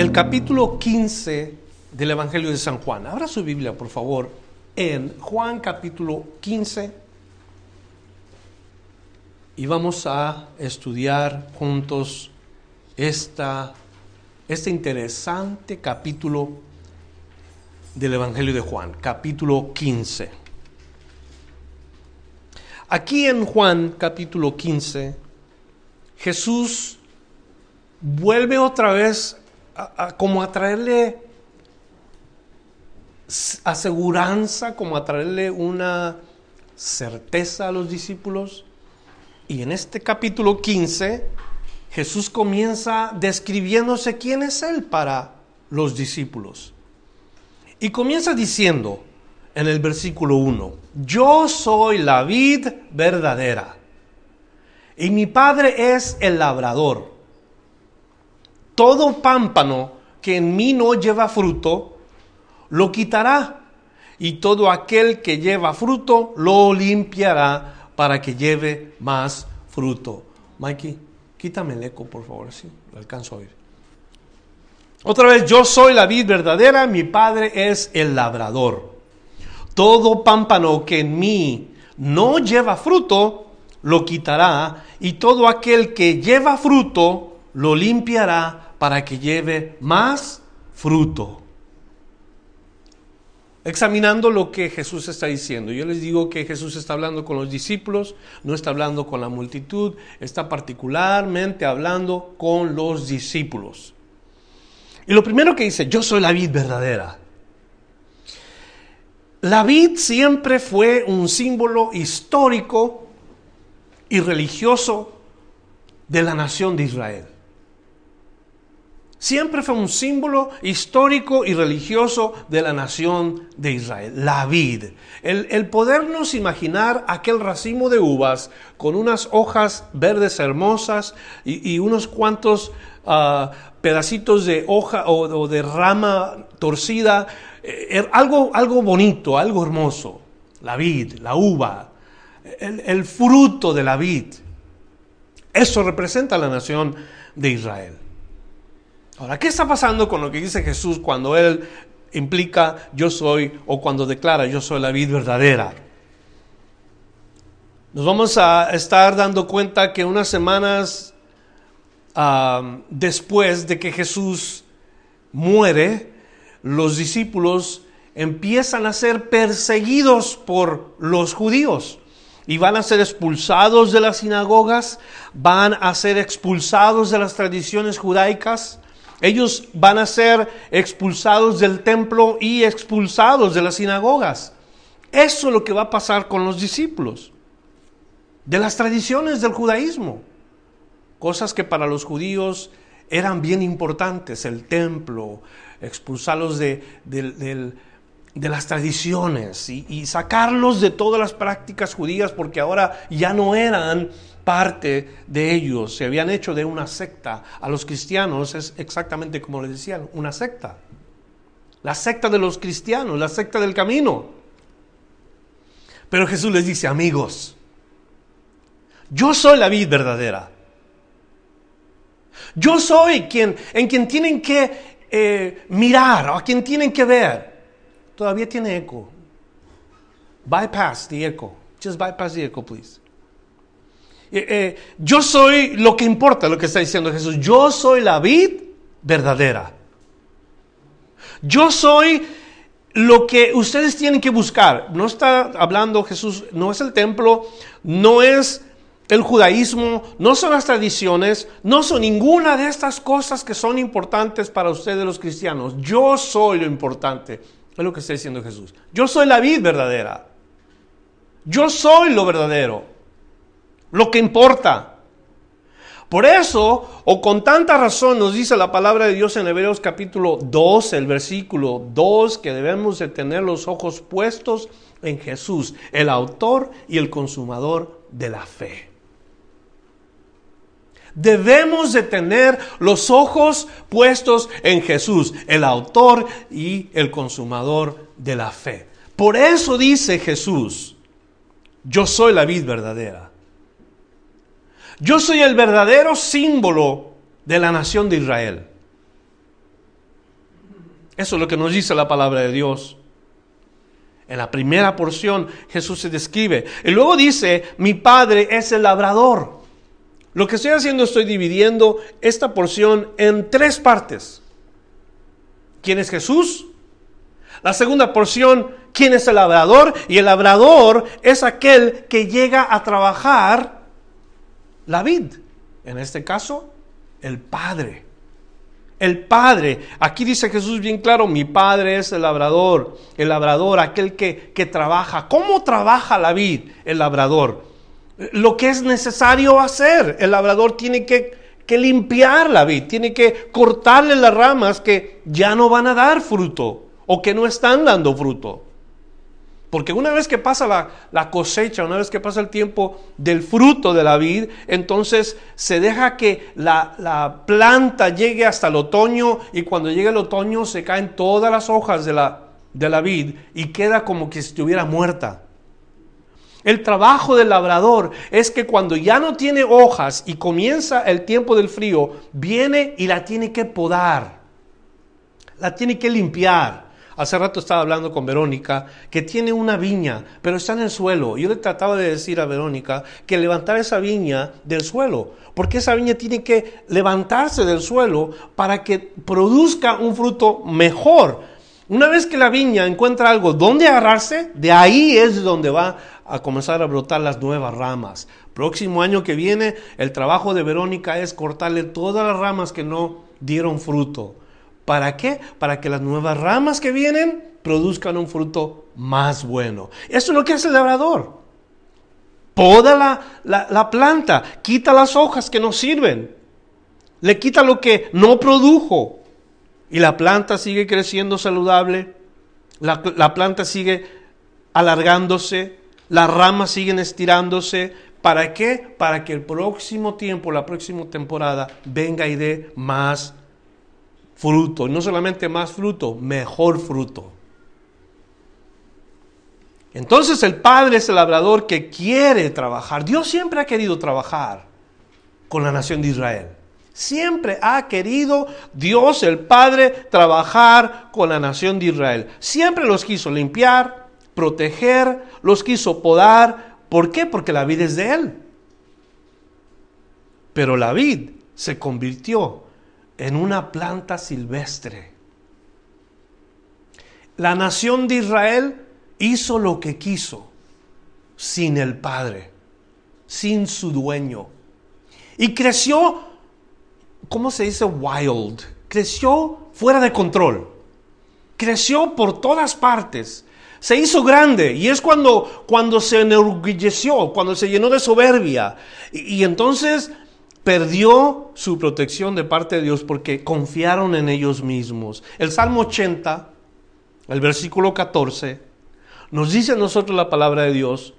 El capítulo 15 del Evangelio de San Juan. Abra su Biblia, por favor, en Juan capítulo 15. Y vamos a estudiar juntos esta, este interesante capítulo del Evangelio de Juan, capítulo 15. Aquí en Juan capítulo 15, Jesús vuelve otra vez como a traerle aseguranza, como a traerle una certeza a los discípulos. Y en este capítulo 15, Jesús comienza describiéndose quién es Él para los discípulos. Y comienza diciendo en el versículo 1, yo soy la vid verdadera y mi Padre es el labrador todo pámpano que en mí no lleva fruto, lo quitará, y todo aquel que lleva fruto, lo limpiará para que lleve más fruto. Mikey, quítame el eco, por favor, si lo alcanzo a oír. Otra vez, yo soy la vid verdadera, mi padre es el labrador. Todo pámpano que en mí no lleva fruto, lo quitará, y todo aquel que lleva fruto, lo limpiará para que lleve más fruto. Examinando lo que Jesús está diciendo, yo les digo que Jesús está hablando con los discípulos, no está hablando con la multitud, está particularmente hablando con los discípulos. Y lo primero que dice, yo soy la vid verdadera. La vid siempre fue un símbolo histórico y religioso de la nación de Israel siempre fue un símbolo histórico y religioso de la nación de Israel, la vid. El, podernos imaginar aquel racimo de uvas con unas hojas verdes hermosas y, unos cuantos ah, pedacitos de hoja o, de rama torcida, eh, er, algo, algo bonito, algo hermoso, la vid, la uva, el, el fruto de la vid. Eso representa la nación de Israel. Ahora, ¿qué está pasando con lo que dice Jesús cuando Él implica yo soy o cuando declara yo soy la vida verdadera? Nos vamos a estar dando cuenta que unas semanas después de que Jesús muere, los discípulos empiezan a ser perseguidos por los judíos y van a ser expulsados de las sinagogas, van a ser expulsados de las tradiciones judaicas, ellos van a ser expulsados del templo y expulsados de las sinagogas. Eso es lo que va a pasar con los discípulos. De las tradiciones del judaísmo. Cosas que para los judíos eran bien importantes. El templo, expulsarlos de, las tradiciones y, sacarlos de todas las prácticas judías porque ahora ya no eran parte de ellos se habían hecho de una secta. A los cristianos es exactamente como le decían, una secta. La secta de los cristianos, la secta del camino. Pero Jesús les dice, amigos, yo soy la vida verdadera. Yo soy quien, en quien tienen que eh, mirar o a quien tienen que ver. Todavía tiene eco. Bypass the echo. Just bypass the echo, please. Eh, eh, yo soy lo que importa, lo que está diciendo Jesús. Yo soy la vid verdadera. Yo soy lo que ustedes tienen que buscar. No está hablando Jesús, no es el templo, no es el judaísmo, no son las tradiciones, no son ninguna de estas cosas que son importantes para ustedes los cristianos. Yo soy lo importante. Es lo que está diciendo Jesús. Yo soy la vid verdadera. Yo soy lo verdadero lo que importa. Por eso, o con tanta razón, nos dice la palabra de Dios en Hebreos capítulo 2, el versículo 2, que debemos de tener los ojos puestos en Jesús, el autor y el consumador de la fe. Debemos de tener los ojos puestos en Jesús, el autor y el consumador de la fe. Por eso dice Jesús, yo soy la vid verdadera yo soy el verdadero símbolo de la nación de Israel. Eso es lo que nos dice la palabra de Dios. En la primera porción Jesús se describe. Y luego dice, mi padre es el labrador. Lo que estoy haciendo, estoy dividiendo esta porción en tres partes. ¿Quién es Jesús? La segunda porción, ¿quién es el labrador? Y el labrador es aquel que llega a trabajar la vid. En este caso, el Padre. El Padre. Aquí dice Jesús bien claro, mi Padre es el labrador. El labrador, aquel que, que trabaja. ¿Cómo trabaja la vid? El labrador. Lo que es necesario hacer. El labrador tiene que, que limpiar la vid. Tiene que cortarle las ramas que ya no van a dar fruto o que no están dando fruto. Porque una vez que pasa la, cosecha, una vez que pasa el tiempo del fruto de la vid, entonces se deja que la, planta llegue hasta el otoño y cuando llegue el otoño se caen todas las hojas de la, de la vid y queda como que estuviera muerta. El trabajo del labrador es que cuando ya no tiene hojas y comienza el tiempo del frío, viene y la tiene que podar, la tiene que limpiar Hace rato estaba hablando con Verónica que tiene una viña, pero está en el suelo. Yo le trataba de decir a Verónica que levantara esa viña del suelo, porque esa viña tiene que levantarse del suelo para que produzca un fruto mejor. Una vez que la viña encuentra algo donde agarrarse, de ahí es donde va a comenzar a brotar las nuevas ramas. Próximo año que viene, el trabajo de Verónica es cortarle todas las ramas que no dieron fruto. ¿Para qué? Para que las nuevas ramas que vienen produzcan un fruto más bueno. Eso es lo que hace el labrador. Poda la, planta, quita las hojas que no sirven, le quita lo que no produjo y la planta sigue creciendo saludable, la, la planta sigue alargándose, las ramas siguen estirándose. ¿Para qué? Para que el próximo tiempo, la próxima temporada, venga y dé más fruto, no solamente más fruto, mejor fruto. Entonces el Padre es el labrador que quiere trabajar. Dios siempre ha querido trabajar con la nación de Israel. Siempre ha querido Dios el Padre trabajar con la nación de Israel. Siempre los quiso limpiar, proteger, los quiso podar. ¿Por qué? Porque la vida es de Él. Pero la vid se convirtió en una planta silvestre. La nación de Israel hizo lo que quiso sin el Padre, sin su dueño. Y creció, ¿cómo se dice? Wild. Creció fuera de control. Creció por todas partes. Se hizo grande y es cuando, cuando se enorgulleció, cuando se llenó de soberbia. Y, y entonces perdió su protección de parte de Dios porque confiaron en ellos mismos. El Salmo 80, el versículo 14, nos dice a nosotros la palabra de Dios,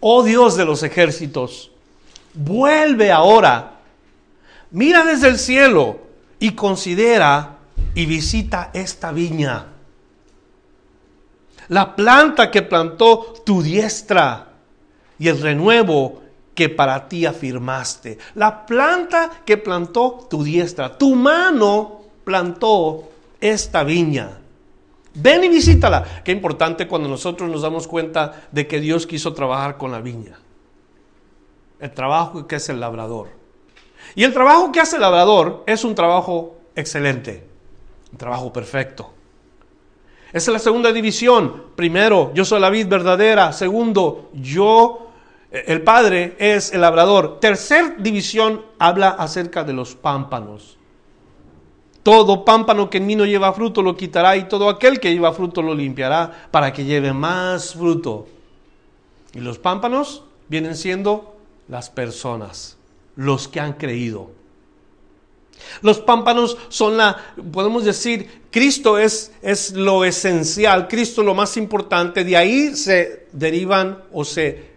oh Dios de los ejércitos, vuelve ahora, mira desde el cielo y considera y visita esta viña. La planta que plantó tu diestra y el renuevo que para ti afirmaste. La planta que plantó tu diestra, tu mano plantó esta viña. Ven y visítala. Qué importante cuando nosotros nos damos cuenta de que Dios quiso trabajar con la viña. El trabajo que hace el labrador. Y el trabajo que hace el labrador es un trabajo excelente, un trabajo perfecto. Esa es la segunda división. Primero, yo soy la vid verdadera. Segundo, yo el padre es el labrador. Tercer división habla acerca de los pámpanos. Todo pámpano que en mí no lleva fruto lo quitará y todo aquel que lleva fruto lo limpiará para que lleve más fruto. Y los pámpanos vienen siendo las personas, los que han creído. Los pámpanos son la, podemos decir, Cristo es, es lo esencial, Cristo lo más importante, de ahí se derivan o se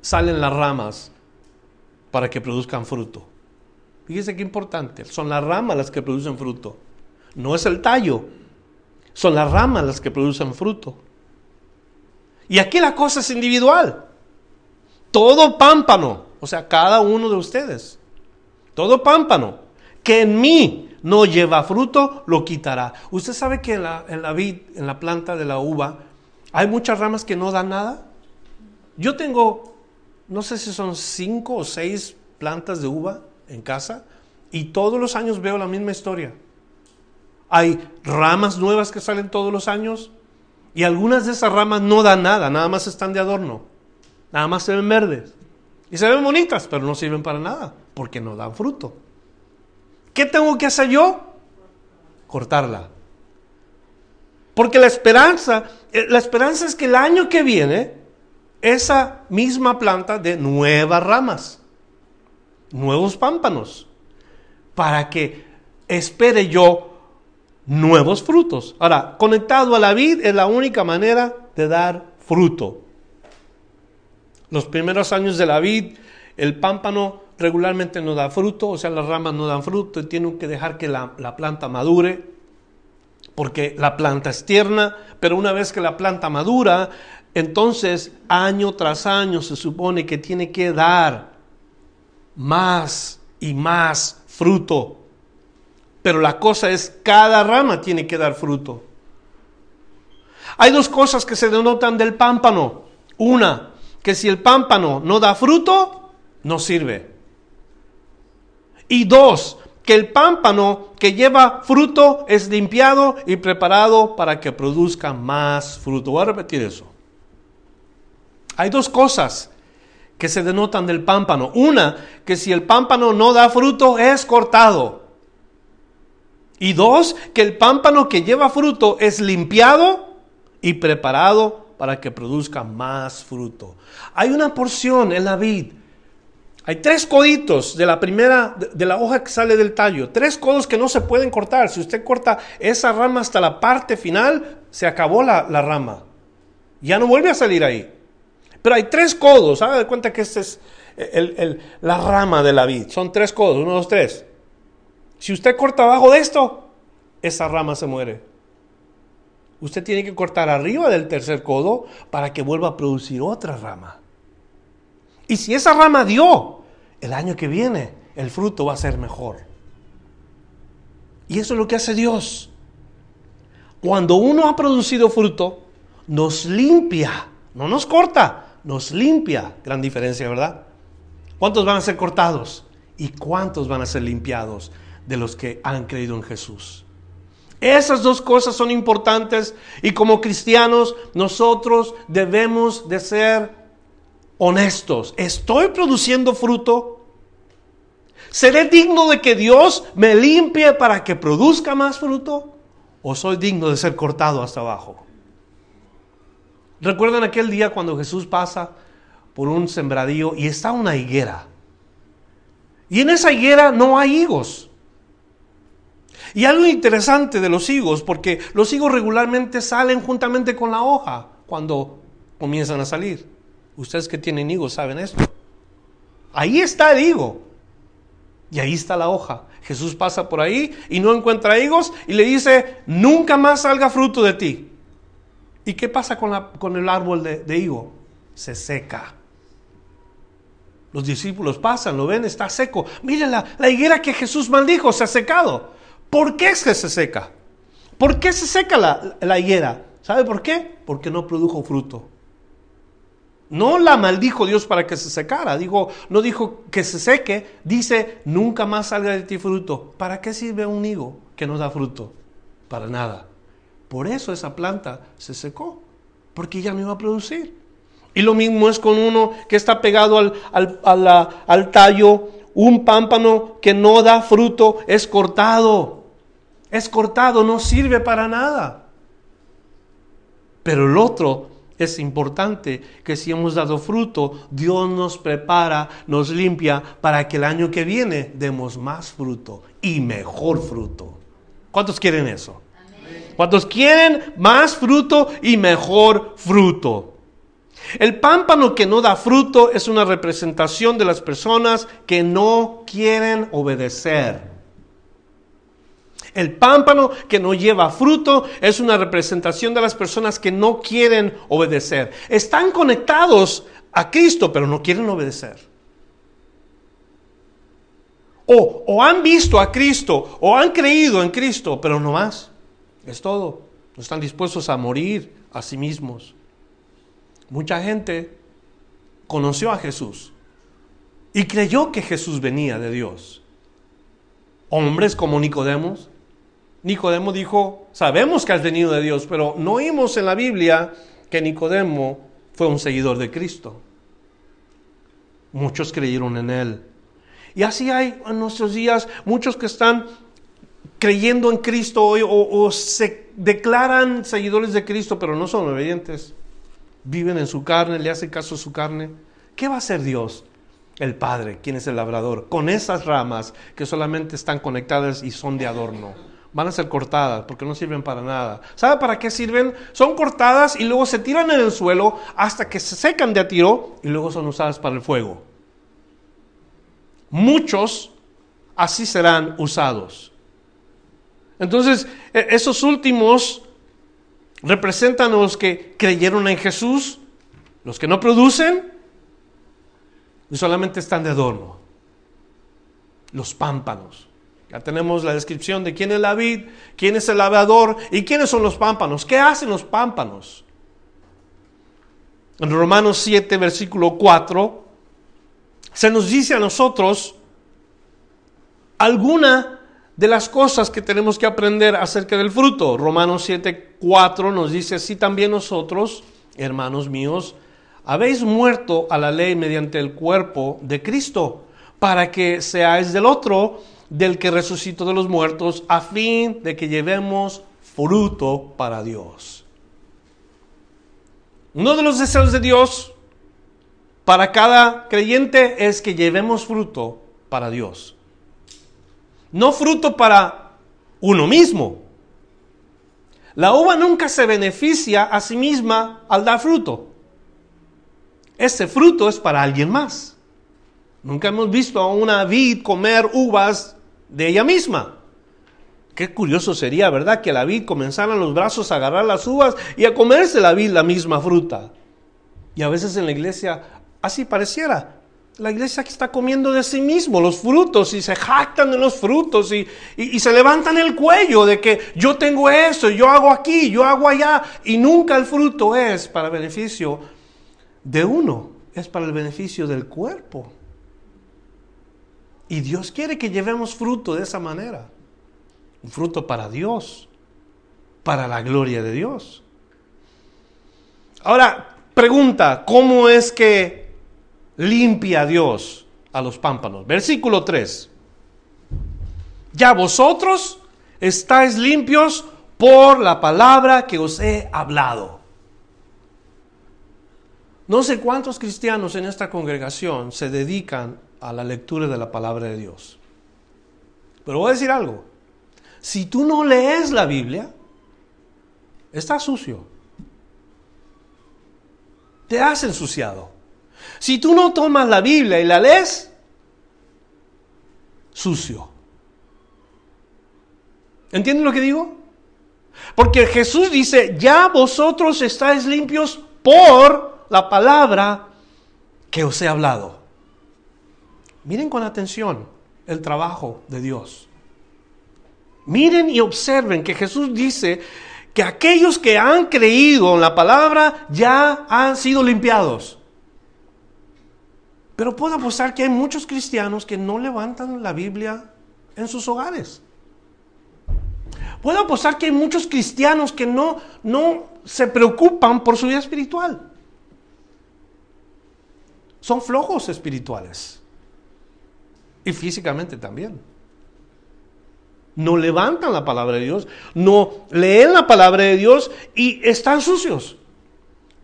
salen las ramas para que produzcan fruto. Fíjese qué importante, son las ramas las que producen fruto, no es el tallo, son las ramas las que producen fruto. Y aquí la cosa es individual. Todo pámpano, o sea, cada uno de ustedes, todo pámpano que en mí no lleva fruto, lo quitará. Usted sabe que en la, en la vid, en la planta de la uva, hay muchas ramas que no dan nada. Yo tengo, no sé si son cinco o seis plantas de uva en casa y todos los años veo la misma historia. Hay ramas nuevas que salen todos los años y algunas de esas ramas no dan nada, nada más están de adorno, nada más se ven verdes. Y se ven bonitas, pero no sirven para nada, porque no dan fruto. ¿Qué tengo que hacer yo? Cortarla. Porque la esperanza, eh, la esperanza es que el año que viene, esa misma planta de nuevas ramas, nuevos pámpanos, para que espere yo nuevos frutos. Ahora, conectado a la vid es la única manera de dar fruto. Los primeros años de la vid, el pámpano regularmente no da fruto, o sea, las ramas no dan fruto y tienen que dejar que la, la planta madure, porque la planta es tierna, pero una vez que la planta madura, entonces año tras año se supone que tiene que dar más y más fruto. Pero la cosa es, cada rama tiene que dar fruto. Hay dos cosas que se denotan del pámpano. Una, que si el pámpano no da fruto, no sirve. Y dos, que el pámpano que lleva fruto es limpiado y preparado para que produzca más fruto. Voy a repetir eso. Hay dos cosas que se denotan del pámpano. Una, que si el pámpano no da fruto, es cortado. Y dos, que el pámpano que lleva fruto es limpiado y preparado para que produzca más fruto. Hay una porción en la vid. Hay tres coditos de la primera, de la hoja que sale del tallo. Tres codos que no se pueden cortar. Si usted corta esa rama hasta la parte final, se acabó la, rama. Ya no vuelve a salir ahí. Pero hay tres codos. Haga de cuenta que esta es la rama de la vid. Son tres codos. Uno, dos, tres. Si usted corta abajo de esto, esa rama se muere. Usted tiene que cortar arriba del tercer codo para que vuelva a producir otra rama. Y si esa rama dio, el año que viene el fruto va a ser mejor. Y eso es lo que hace Dios. Cuando uno ha producido fruto, nos limpia, no nos corta, nos limpia. Gran diferencia, ¿verdad? ¿Cuántos van a ser cortados? ¿Y cuántos van a ser limpiados? de los que han creído en Jesús. Esas dos cosas son importantes y como cristianos nosotros debemos de ser honestos. ¿Estoy produciendo fruto? ¿Seré digno de que Dios me limpie para que produzca más fruto? ¿O soy digno de ser cortado hasta abajo? ¿Recuerdan aquel día cuando Jesús pasa por un sembradío y está una higuera? Y en esa higuera no hay higos. Y algo interesante de los higos, porque los higos regularmente salen juntamente con la hoja cuando comienzan a salir. Ustedes que tienen higos saben esto. Ahí está el higo. Y ahí está la hoja. Jesús pasa por ahí y no encuentra higos y le dice, nunca más salga fruto de ti. ¿Y qué pasa con, la, con el árbol de, higo? Se seca. Los discípulos pasan, lo ven, está seco. Miren la, la higuera que Jesús maldijo, se ha secado. ¿Por qué es que se seca? ¿Por qué se seca la, higuera? ¿Sabe por qué? Porque no produjo fruto. No la maldijo Dios para que se secara, digo, no dijo que se seque, dice, nunca más salga de ti fruto. ¿Para qué sirve un higo que no da fruto? Para nada. Por eso esa planta se secó, porque ya no iba a producir. Y lo mismo es con uno que está pegado al, al tallo, un pámpano que no da fruto es cortado es cortado, no sirve para nada. Pero el otro es importante que si hemos dado fruto, Dios nos prepara, nos limpia para que el año que viene demos más fruto y mejor fruto. ¿Cuántos quieren eso? ¿Cuántos quieren más fruto y mejor fruto? El pámpano que no da fruto es una representación de las personas que no quieren obedecer. El pámpano que no lleva fruto es una representación de las personas que no quieren obedecer. Están conectados a Cristo, pero no quieren obedecer. O, o han visto a Cristo, o han creído en Cristo, pero no más. Es todo. No están dispuestos a morir a sí mismos. Mucha gente conoció a Jesús y creyó que Jesús venía de Dios. Hombres como Nicodemos. Nicodemo dijo, sabemos que has venido de Dios, pero no oímos en la Biblia que Nicodemo fue un seguidor de Cristo. Muchos creyeron en él. Y así hay en nuestros días muchos que están creyendo en Cristo hoy o, se declaran seguidores de Cristo, pero no son obedientes. Viven en su carne, le hacen caso a su carne. ¿Qué va a hacer Dios? El Padre, quien es el labrador, con esas ramas que solamente están conectadas y son de adorno. Van a ser cortadas porque no sirven para nada. ¿Sabe para qué sirven? Son cortadas y luego se tiran en el suelo hasta que se secan de a tiro y luego son usadas para el fuego. Muchos así serán usados. Entonces, e-, esos últimos representan a los que creyeron en Jesús, los que no producen y solamente están de adorno. Los pámpanos. Ya tenemos la descripción de quién es la vid, quién es el lavador y quiénes son los pámpanos. ¿Qué hacen los pámpanos? En Romanos 7, versículo 4, se nos dice a nosotros alguna de las cosas que tenemos que aprender acerca del fruto. Romanos 7, 4 nos dice, así también nosotros, hermanos míos, habéis muerto a la ley mediante el cuerpo de Cristo, para que seáis del otro, del que resucitó de los muertos, a fin de que llevemos fruto para Dios. Uno de los deseos de Dios para cada creyente es que llevemos fruto para Dios no fruto para uno mismo. La uva nunca se beneficia a sí misma al dar fruto. Ese fruto es para alguien más. Nunca hemos visto a una vid comer uvas de ella misma. Qué curioso sería, ¿verdad? Que la vid comenzara en los brazos a agarrar las uvas y a comerse la vid la misma fruta. Y a veces en la iglesia así pareciera la iglesia que está comiendo de sí mismo los frutos y se jactan de los frutos y, se levantan el cuello de que yo tengo eso, yo hago aquí, yo hago allá y nunca el fruto es para beneficio de uno, es para el beneficio del cuerpo. Y Dios quiere que llevemos fruto de esa manera, un fruto para Dios, para la gloria de Dios. Ahora, pregunta, ¿cómo es que limpia Dios a los pámpanos. Versículo 3. Ya vosotros estáis limpios por la palabra que os he hablado. No sé cuántos cristianos en esta congregación se dedican a la lectura de la palabra de Dios. Pero voy a decir algo. Si tú no lees la Biblia, estás sucio. Te has ensuciado. Si tú no tomas la Biblia y la lees, sucio. ¿Entienden lo que digo? Porque Jesús dice, ya vosotros estáis limpios por la palabra que os he hablado. Miren con atención el trabajo de Dios. Miren y observen que Jesús dice que aquellos que han creído en la palabra ya han sido limpiados. Pero puedo apostar que hay muchos cristianos que no levantan la Biblia en sus hogares. Puedo apostar que hay muchos cristianos que no, no se preocupan por su vida espiritual. Son flojos espirituales. Y físicamente también. No levantan la palabra de Dios, no leen la palabra de Dios y están sucios.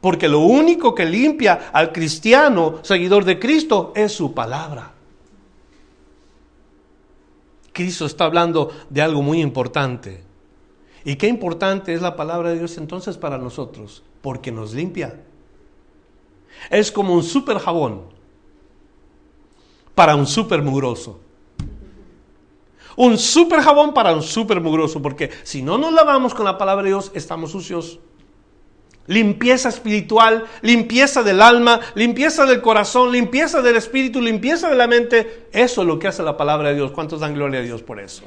Porque lo único que limpia al cristiano, seguidor de Cristo, es su palabra. Cristo está hablando de algo muy importante. ¿Y qué importante es la palabra de Dios entonces para nosotros? Porque nos limpia. Es como un super jabón para un super mugroso. Un super jabón para un super mugroso, porque si no nos lavamos con la palabra de Dios, estamos sucios. Limpieza espiritual, limpieza del alma, limpieza del corazón, limpieza del espíritu, limpieza de la mente. Eso es lo que hace la palabra de Dios. ¿Cuántos dan gloria a Dios por eso?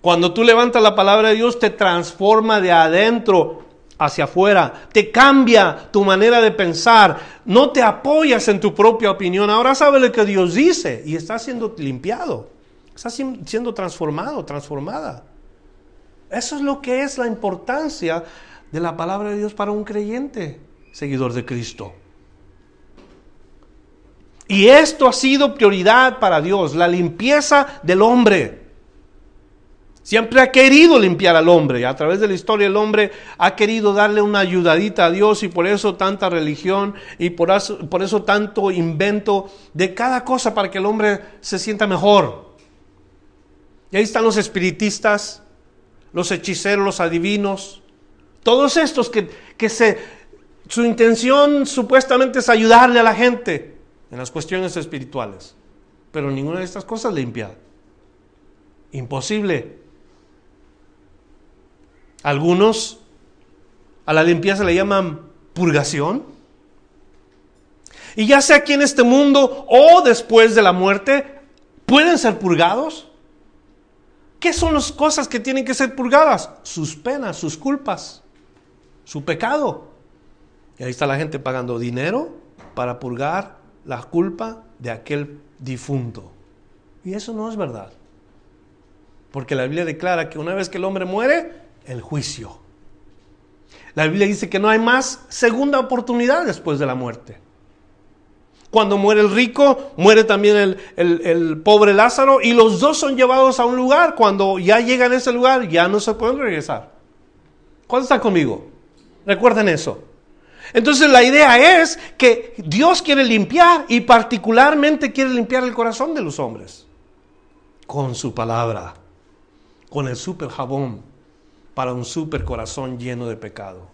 Cuando tú levantas la palabra de Dios, te transforma de adentro hacia afuera, te cambia tu manera de pensar, no te apoyas en tu propia opinión, ahora sabes lo que Dios dice y estás siendo limpiado, estás siendo transformado, transformada. Eso es lo que es la importancia de la palabra de Dios para un creyente, seguidor de Cristo. Y esto ha sido prioridad para Dios, la limpieza del hombre. Siempre ha querido limpiar al hombre. A través de la historia el hombre ha querido darle una ayudadita a Dios y por eso tanta religión y por eso, por eso tanto invento de cada cosa para que el hombre se sienta mejor. Y ahí están los espiritistas, los hechiceros, los adivinos, todos estos que, que se, su intención supuestamente es ayudarle a la gente en las cuestiones espirituales. Pero ninguna de estas cosas limpia. Imposible. Algunos a la limpieza le llaman purgación. Y ya sea aquí en este mundo o después de la muerte, pueden ser purgados. ¿Qué son las cosas que tienen que ser purgadas? Sus penas, sus culpas su pecado. Y ahí está la gente pagando dinero para purgar la culpa de aquel difunto. Y eso no es verdad. Porque la Biblia declara que una vez que el hombre muere, el juicio. La Biblia dice que no hay más segunda oportunidad después de la muerte. Cuando muere el rico, muere también el, el, pobre Lázaro y los dos son llevados a un lugar. Cuando ya llegan a ese lugar, ya no se pueden regresar. ¿Cuánto está conmigo? Recuerden eso. Entonces la idea es que Dios quiere limpiar y particularmente quiere limpiar el corazón de los hombres con su palabra, con el super jabón para un super corazón lleno de pecado.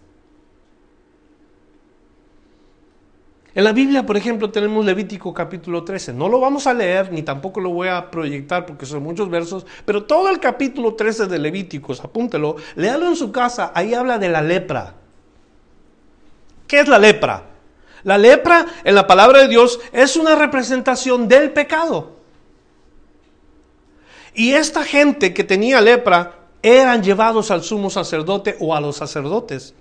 En la Biblia, por ejemplo, tenemos Levítico capítulo 13. No lo vamos a leer, ni tampoco lo voy a proyectar porque son muchos versos, pero todo el capítulo 13 de Levíticos, apúntelo, léalo en su casa, ahí habla de la lepra. ¿Qué es la lepra? La lepra en la palabra de Dios es una representación del pecado. Y esta gente que tenía lepra eran llevados al sumo sacerdote o a los sacerdotes.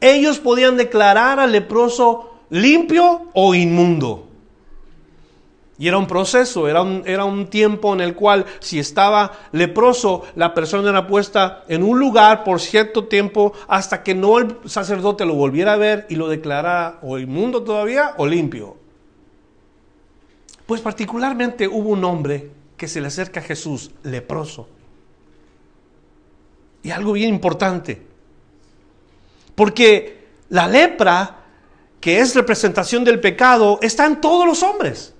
Ellos podían declarar al leproso limpio o inmundo. Y era un proceso, era un, era un tiempo en el cual si estaba leproso, la persona era puesta en un lugar por cierto tiempo hasta que no el sacerdote lo volviera a ver y lo declarara o inmundo todavía o limpio. Pues particularmente hubo un hombre que se le acerca a Jesús, leproso. Y algo bien importante, porque la lepra, que es representación del pecado, está en todos los hombres.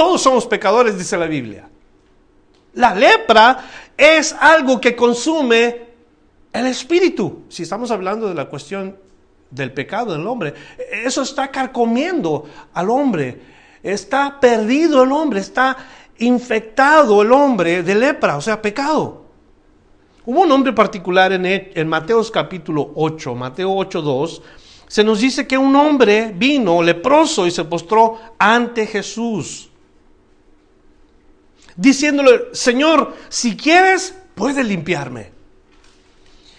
Todos somos pecadores, dice la Biblia. La lepra es algo que consume el espíritu. Si estamos hablando de la cuestión del pecado del hombre, eso está carcomiendo al hombre. Está perdido el hombre, está infectado el hombre de lepra, o sea, pecado. Hubo un hombre particular en, en Mateos capítulo 8, Mateo 8, 2, se nos dice que un hombre vino leproso y se postró ante Jesús diciéndole, Señor, si quieres, puedes limpiarme.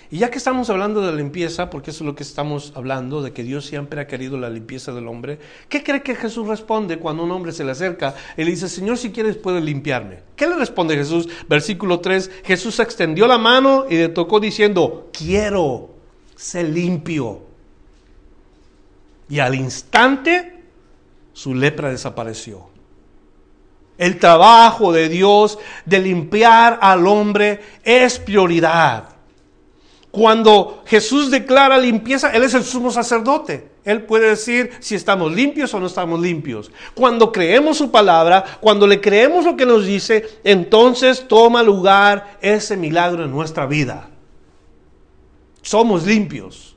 Y ya que estamos hablando de limpieza, porque eso es lo que estamos hablando, de que Dios siempre ha querido la limpieza del hombre, ¿qué cree que Jesús responde cuando un hombre se le acerca y le dice, Señor, si quieres, puedes limpiarme? ¿Qué le responde Jesús? Versículo 3, Jesús extendió la mano y le tocó diciendo, quiero, ser limpio. Y al instante, su lepra desapareció. El trabajo de Dios de limpiar al hombre es prioridad. Cuando Jesús declara limpieza, Él es el sumo sacerdote. Él puede decir si estamos limpios o no estamos limpios. Cuando creemos su palabra, cuando le creemos lo que nos dice, entonces toma lugar ese milagro en nuestra vida. Somos limpios.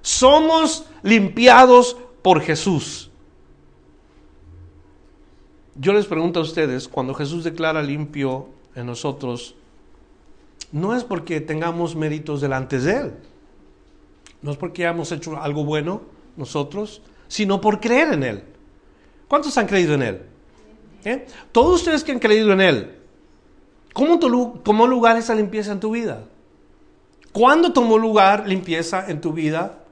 Somos limpiados por Jesús. Yo les pregunto a ustedes, cuando Jesús declara limpio en nosotros, no es porque tengamos méritos delante de Él, no es porque hayamos hecho algo bueno nosotros, sino por creer en Él. ¿Cuántos han creído en Él? ¿Eh? Todos ustedes que han creído en Él, ¿cómo tomó lugar esa limpieza en tu vida? ¿Cuándo tomó lugar limpieza en tu vida?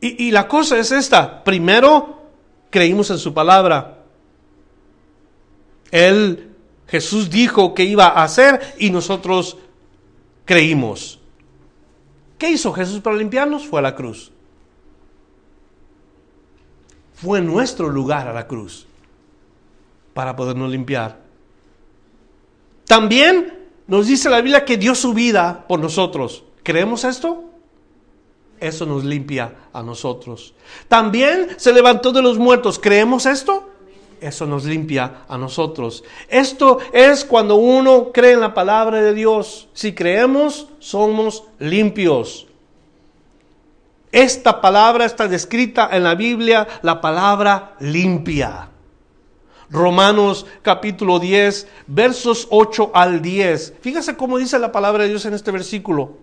Y, y la cosa es esta, primero creímos en su palabra. Él Jesús dijo que iba a hacer y nosotros creímos. ¿Qué hizo Jesús para limpiarnos? Fue a la cruz. Fue nuestro lugar a la cruz para podernos limpiar. También nos dice la Biblia que dio su vida por nosotros. ¿Creemos esto? Eso nos limpia a nosotros. También se levantó de los muertos. ¿Creemos esto? eso nos limpia a nosotros. Esto es cuando uno cree en la palabra de Dios. Si creemos, somos limpios. Esta palabra está descrita en la Biblia, la palabra limpia. Romanos capítulo 10, versos 8 al 10. Fíjese cómo dice la palabra de Dios en este versículo.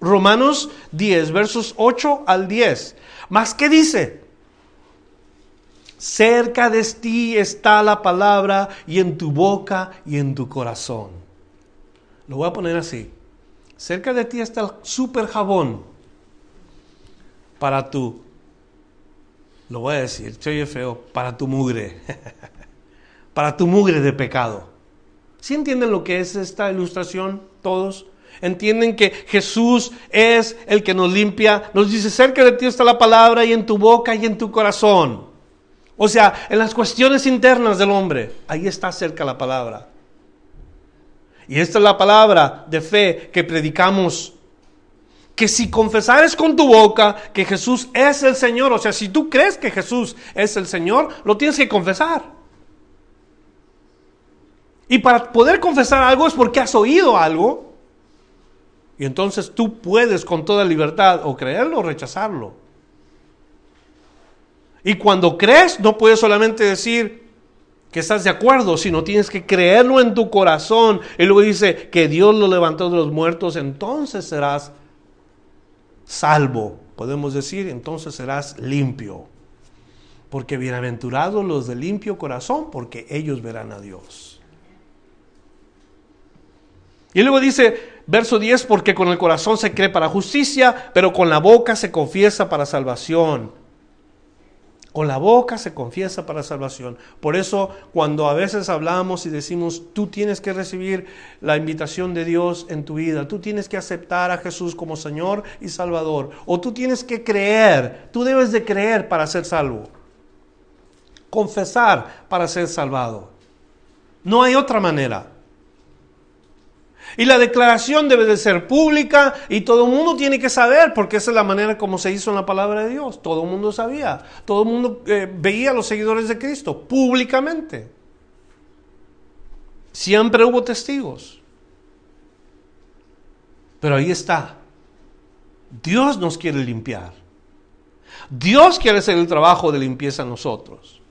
Romanos 10, versos 8 al 10. ¿Más qué dice? Cerca de ti está la palabra y en tu boca y en tu corazón. Lo voy a poner así. Cerca de ti está el super jabón para tu, lo voy a decir, soy feo, para tu mugre, para tu mugre de pecado. ¿Sí entienden lo que es esta ilustración todos? Entienden que Jesús es el que nos limpia, nos dice, cerca de ti está la palabra y en tu boca y en tu corazón. O sea, en las cuestiones internas del hombre, ahí está cerca la palabra. Y esta es la palabra de fe que predicamos. Que si confesares con tu boca que Jesús es el Señor, o sea, si tú crees que Jesús es el Señor, lo tienes que confesar. Y para poder confesar algo es porque has oído algo. Y entonces tú puedes con toda libertad o creerlo o rechazarlo. Y cuando crees, no puedes solamente decir que estás de acuerdo, sino tienes que creerlo en tu corazón. Y luego dice que Dios lo levantó de los muertos, entonces serás salvo. Podemos decir, entonces serás limpio. Porque bienaventurados los de limpio corazón, porque ellos verán a Dios. Y luego dice, verso 10, porque con el corazón se cree para justicia, pero con la boca se confiesa para salvación. Con la boca se confiesa para salvación. Por eso cuando a veces hablamos y decimos, tú tienes que recibir la invitación de Dios en tu vida, tú tienes que aceptar a Jesús como Señor y Salvador, o tú tienes que creer, tú debes de creer para ser salvo, confesar para ser salvado. No hay otra manera. Y la declaración debe de ser pública y todo el mundo tiene que saber, porque esa es la manera como se hizo en la palabra de Dios. Todo el mundo sabía, todo el mundo eh, veía a los seguidores de Cristo públicamente. Siempre hubo testigos. Pero ahí está. Dios nos quiere limpiar. Dios quiere hacer el trabajo de limpieza a nosotros.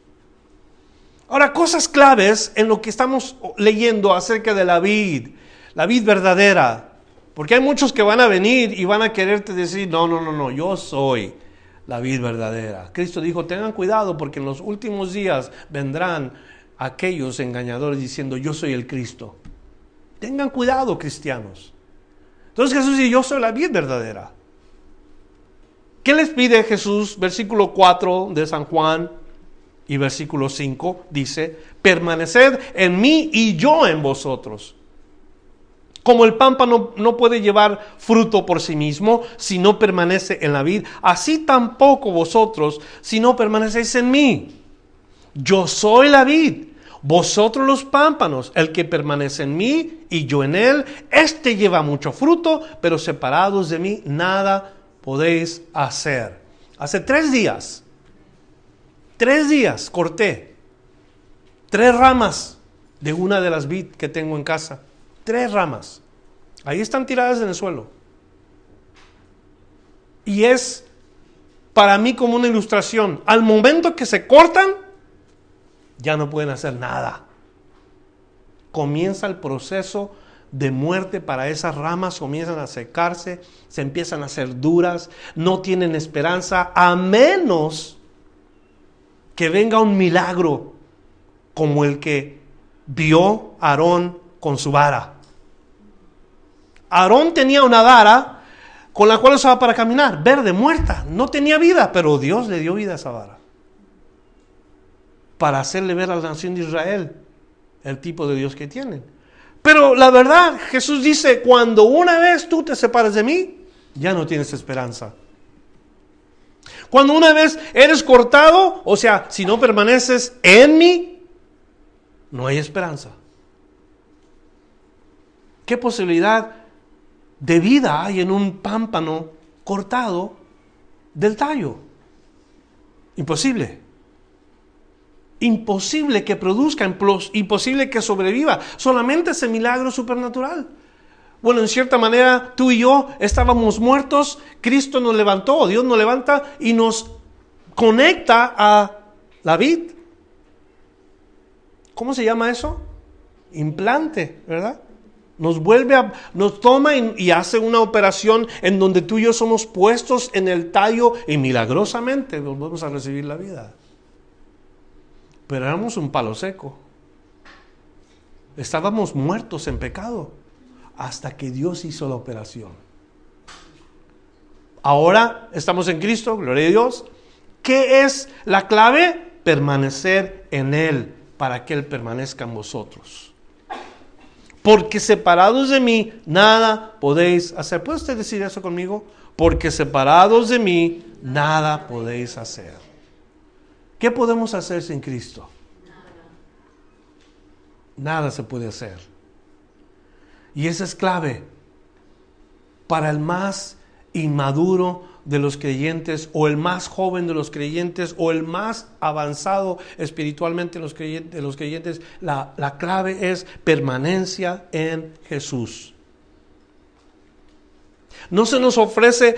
Ahora, cosas claves en lo que estamos leyendo acerca de la vid la vid verdadera. Porque hay muchos que van a venir y van a quererte decir, no, no, no, no, yo soy la vid verdadera. Cristo dijo, tengan cuidado porque en los últimos días vendrán aquellos engañadores diciendo, yo soy el Cristo. Tengan cuidado, cristianos. Entonces Jesús dice, yo soy la vid verdadera. ¿Qué les pide Jesús? Versículo 4 de San Juan y versículo 5 dice, permaneced en mí y yo en vosotros. Como el pámpano no puede llevar fruto por sí mismo si no permanece en la vid, así tampoco vosotros si no permanecéis en mí. Yo soy la vid, Vosotros los pámpanos, el que permanece en mí y yo en él, este lleva mucho fruto, pero separados de mí nada podéis hacer. Hace tres días, tres días corté tres ramas de una de las vid que tengo en casa. Tres ramas. Ahí están tiradas en el suelo. Y es para mí como una ilustración. Al momento que se cortan, ya no pueden hacer nada. Comienza el proceso de muerte para esas ramas, comienzan a secarse, se empiezan a hacer duras, no tienen esperanza, a menos que venga un milagro como el que vio Aarón con su vara. Aarón tenía una vara con la cual usaba para caminar, verde, muerta, no tenía vida, pero Dios le dio vida a esa vara. Para hacerle ver a la nación de Israel el tipo de Dios que tienen. Pero la verdad, Jesús dice, cuando una vez tú te separes de mí, ya no tienes esperanza. Cuando una vez eres cortado, o sea, si no permaneces en mí, no hay esperanza. ¿Qué posibilidad de vida hay en un pámpano cortado del tallo? Imposible. Imposible que produzca, imposible que sobreviva. Solamente ese milagro supernatural. Bueno, en cierta manera, tú y yo estábamos muertos, Cristo nos levantó, Dios nos levanta y nos conecta a la vid. ¿Cómo se llama eso? Implante, ¿verdad? Nos vuelve a, nos toma y, hace una operación en donde tú y yo somos puestos en el tallo y milagrosamente volvemos a recibir la vida. Pero éramos un palo seco. Estábamos muertos en pecado hasta que Dios hizo la operación. Ahora estamos en Cristo, gloria a Dios. ¿Qué es la clave? Permanecer en Él para que Él permanezca en vosotros porque separados de mí nada podéis hacer. ¿Puede usted decir eso conmigo? Porque separados de mí nada podéis hacer. ¿Qué podemos hacer sin Cristo? Nada se puede hacer. Y esa es clave para el más inmaduro de los creyentes o el más joven de los creyentes o el más avanzado espiritualmente de los creyentes, los creyentes la, la clave es permanencia en Jesús. No se nos ofrece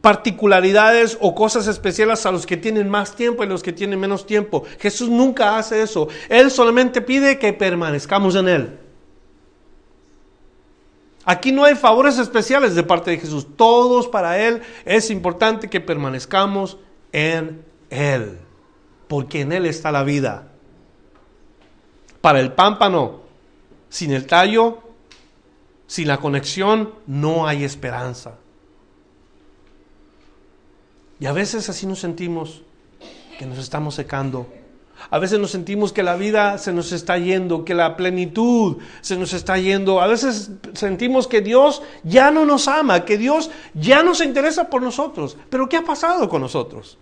particularidades o cosas especiales a los que tienen más tiempo y los que tienen menos tiempo. Jesús nunca hace eso. Él solamente pide que permanezcamos en Él. Aquí no hay favores especiales de parte de Jesús. Todos para Él es importante que permanezcamos en Él. Porque en Él está la vida. Para el pámpano, sin el tallo, sin la conexión, no hay esperanza. Y a veces así nos sentimos que nos estamos secando a veces nos sentimos que la vida se nos está yendo, que la plenitud se nos está yendo. A veces sentimos que Dios ya no nos ama, que Dios ya no se interesa por nosotros. Pero ¿qué ha pasado con nosotros?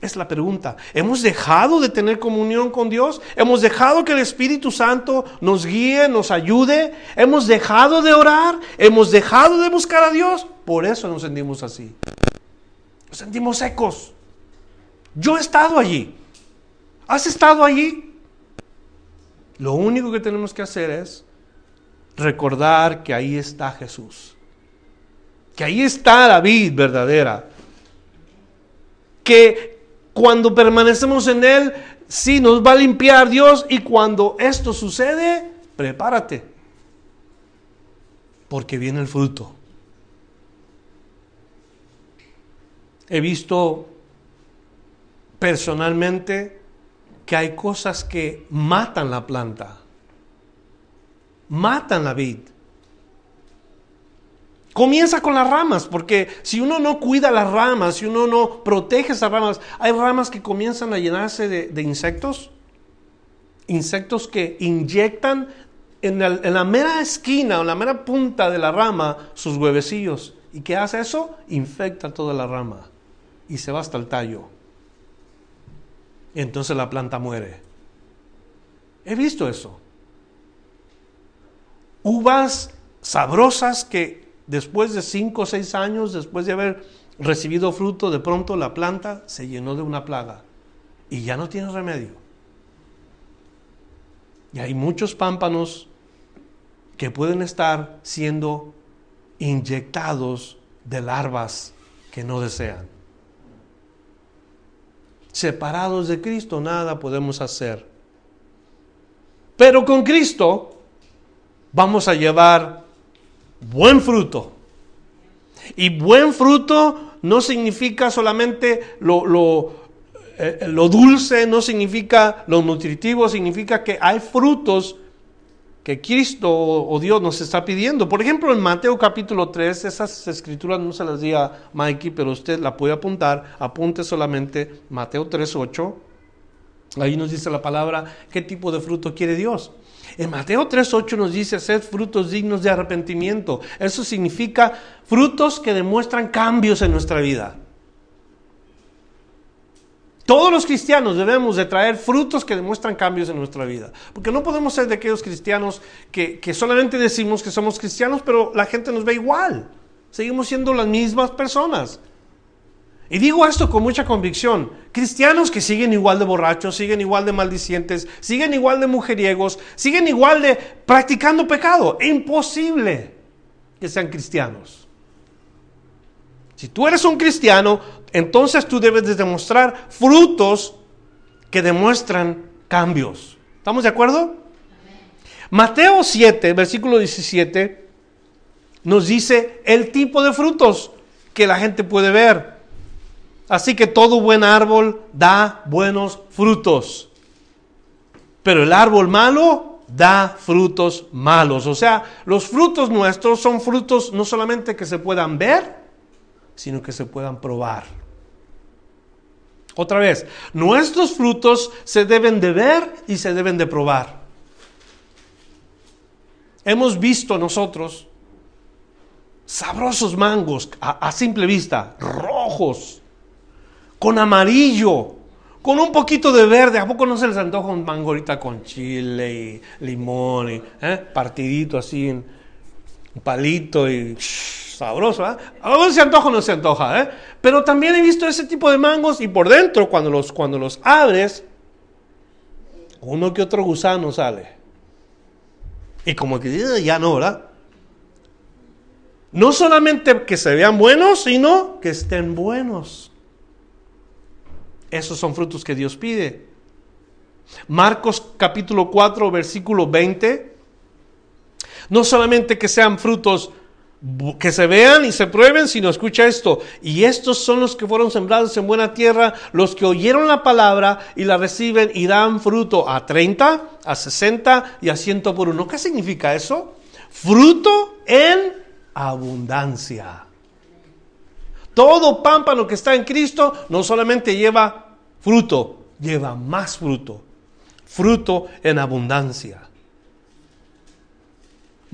Es la pregunta. ¿Hemos dejado de tener comunión con Dios? ¿Hemos dejado que el Espíritu Santo nos guíe, nos ayude? ¿Hemos dejado de orar? ¿Hemos dejado de buscar a Dios? Por eso nos sentimos así. Nos sentimos secos. Yo he estado allí. ¿Has estado allí? Lo único que tenemos que hacer es recordar que ahí está Jesús. Que ahí está la vida verdadera. Que cuando permanecemos en Él, sí nos va a limpiar Dios. Y cuando esto sucede, prepárate. Porque viene el fruto. He visto personalmente que hay cosas que matan la planta, matan la vid. Comienza con las ramas, porque si uno no cuida las ramas, si uno no protege esas ramas, hay ramas que comienzan a llenarse de, insectos, insectos que inyectan en, en, la mera esquina o en la mera punta de la rama sus huevecillos. ¿Y qué hace eso? Infecta toda la rama y se va hasta el tallo entonces la planta muere. He visto eso. Uvas sabrosas que después de cinco o seis años, después de haber recibido fruto, de pronto la planta se llenó de una plaga y ya no tiene remedio. Y hay muchos pámpanos que pueden estar siendo inyectados de larvas que no desean. Separados de Cristo nada podemos hacer. Pero con Cristo vamos a llevar buen fruto. Y buen fruto no significa solamente lo, lo, eh, dulce, no significa lo nutritivo, significa que hay frutos que Cristo o Dios nos está pidiendo. Por ejemplo, en Mateo capítulo 3, esas escrituras no se las di a Mikey, pero usted la puede apuntar, apunte solamente Mateo 3, 8. Ahí nos dice la palabra qué tipo de fruto quiere Dios. En Mateo 3, 8 nos dice, sed frutos dignos de arrepentimiento. Eso significa frutos que demuestran cambios en nuestra vida. Todos los cristianos debemos de traer frutos que demuestran cambios en nuestra vida. Porque no podemos ser de aquellos cristianos que, solamente decimos que somos cristianos, pero la gente nos ve igual. Seguimos siendo las mismas personas. Y digo esto con mucha convicción. Cristianos que siguen igual de borrachos, siguen igual de maldicientes, siguen igual de mujeriegos, siguen igual de practicando pecado. Imposible que sean cristianos. Si tú eres un cristiano, entonces tú debes de demostrar frutos que demuestran cambios. ¿Estamos de acuerdo? Mateo 7, versículo 17, nos dice el tipo de frutos que la gente puede ver. Así que todo buen árbol da buenos frutos. Pero el árbol malo da frutos malos. O sea, los frutos nuestros son frutos no solamente que se puedan ver, sino que se puedan probar. Otra vez, nuestros frutos se deben de ver y se deben de probar. Hemos visto nosotros sabrosos mangos a, simple vista, rojos, con amarillo, con un poquito de verde. ¿A poco no se les antoja un mango ahorita con chile y limón y eh, partidito así, palito y sabroso, ¿eh? A veces se antoja o no se antoja, ¿eh? Pero también he visto ese tipo de mangos y por dentro, cuando los, cuando los abres, uno que otro gusano sale. Y como que ya no, ¿verdad? No solamente que se vean buenos, sino que estén buenos. Esos son frutos que Dios pide. Marcos capítulo 4, versículo 20. No solamente que sean frutos que se vean y se prueben, sino escucha esto. Y estos son los que fueron sembrados en buena tierra, los que oyeron la palabra y la reciben y dan fruto a 30, a 60 y a 100 por uno. ¿Qué significa eso? Fruto en abundancia. Todo pámpano que está en Cristo no solamente lleva fruto, lleva más fruto. Fruto en abundancia.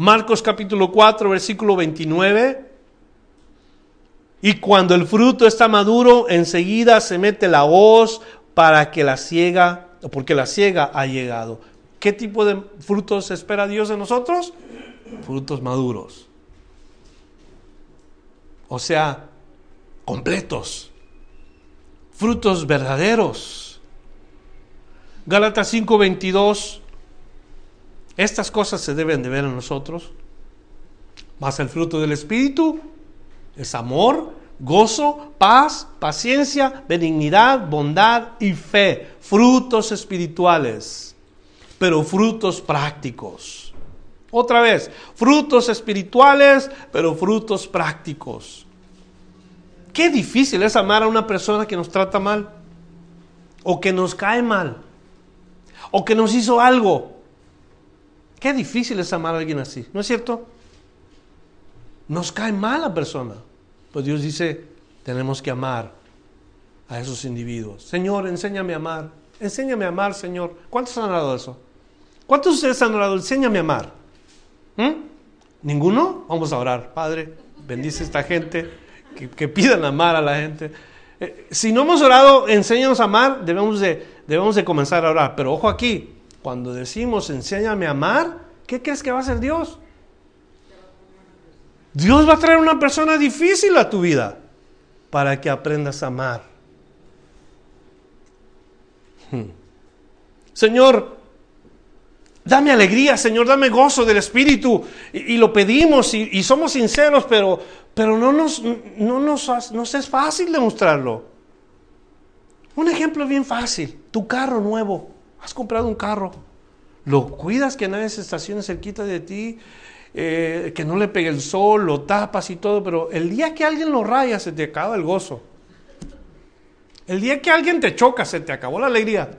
Marcos capítulo 4, versículo 29. Y cuando el fruto está maduro, enseguida se mete la hoz para que la ciega, porque la ciega ha llegado. ¿Qué tipo de frutos espera Dios de nosotros? Frutos maduros. O sea, completos. Frutos verdaderos. Gálatas 5:22 estas cosas se deben de ver en nosotros. Más el fruto del Espíritu es amor, gozo, paz, paciencia, benignidad, bondad y fe. Frutos espirituales, pero frutos prácticos. Otra vez, frutos espirituales, pero frutos prácticos. Qué difícil es amar a una persona que nos trata mal, o que nos cae mal, o que nos hizo algo. Qué difícil es amar a alguien así, ¿no es cierto? Nos cae mal la persona. Pues Dios dice, tenemos que amar a esos individuos. Señor, enséñame a amar. Enséñame a amar, Señor. ¿Cuántos han orado eso? ¿Cuántos de ustedes han orado? Enséñame a amar. ¿Mm? ¿Ninguno? Vamos a orar. Padre, bendice esta gente, que, pidan amar a la gente. Eh, si no hemos orado, enséñanos a amar, debemos de, debemos de comenzar a orar. Pero ojo aquí, Cuando decimos enséñame a amar, ¿qué crees que va a hacer Dios? Dios va a traer una persona difícil a tu vida para que aprendas a amar. Hmm. Señor, dame alegría, Señor, dame gozo del Espíritu. Y, lo pedimos y, somos sinceros, pero, pero no, nos, no nos es fácil demostrarlo. Un ejemplo bien fácil, tu carro nuevo. Has comprado un carro, lo cuidas que nadie se estacione cerquita de ti, eh, que no le pegue el sol, lo tapas y todo, pero el día que alguien lo raya se te acaba el gozo. El día que alguien te choca se te acabó la alegría.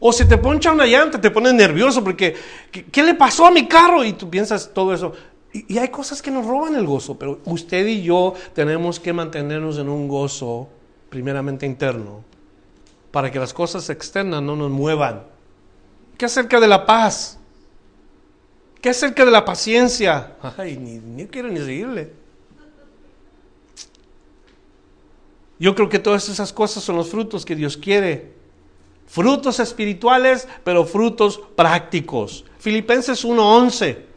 O se te poncha una llanta, te pones nervioso porque ¿qué, le pasó a mi carro? Y tú piensas todo eso. Y, y hay cosas que nos roban el gozo, pero usted y yo tenemos que mantenernos en un gozo primeramente interno para que las cosas externas no nos muevan. ¿Qué acerca de la paz? ¿Qué acerca de la paciencia? Ay, ni, quiero ni seguirle. Yo creo que todas esas cosas son los frutos que Dios quiere. Frutos espirituales, pero frutos prácticos. Filipenses 1:11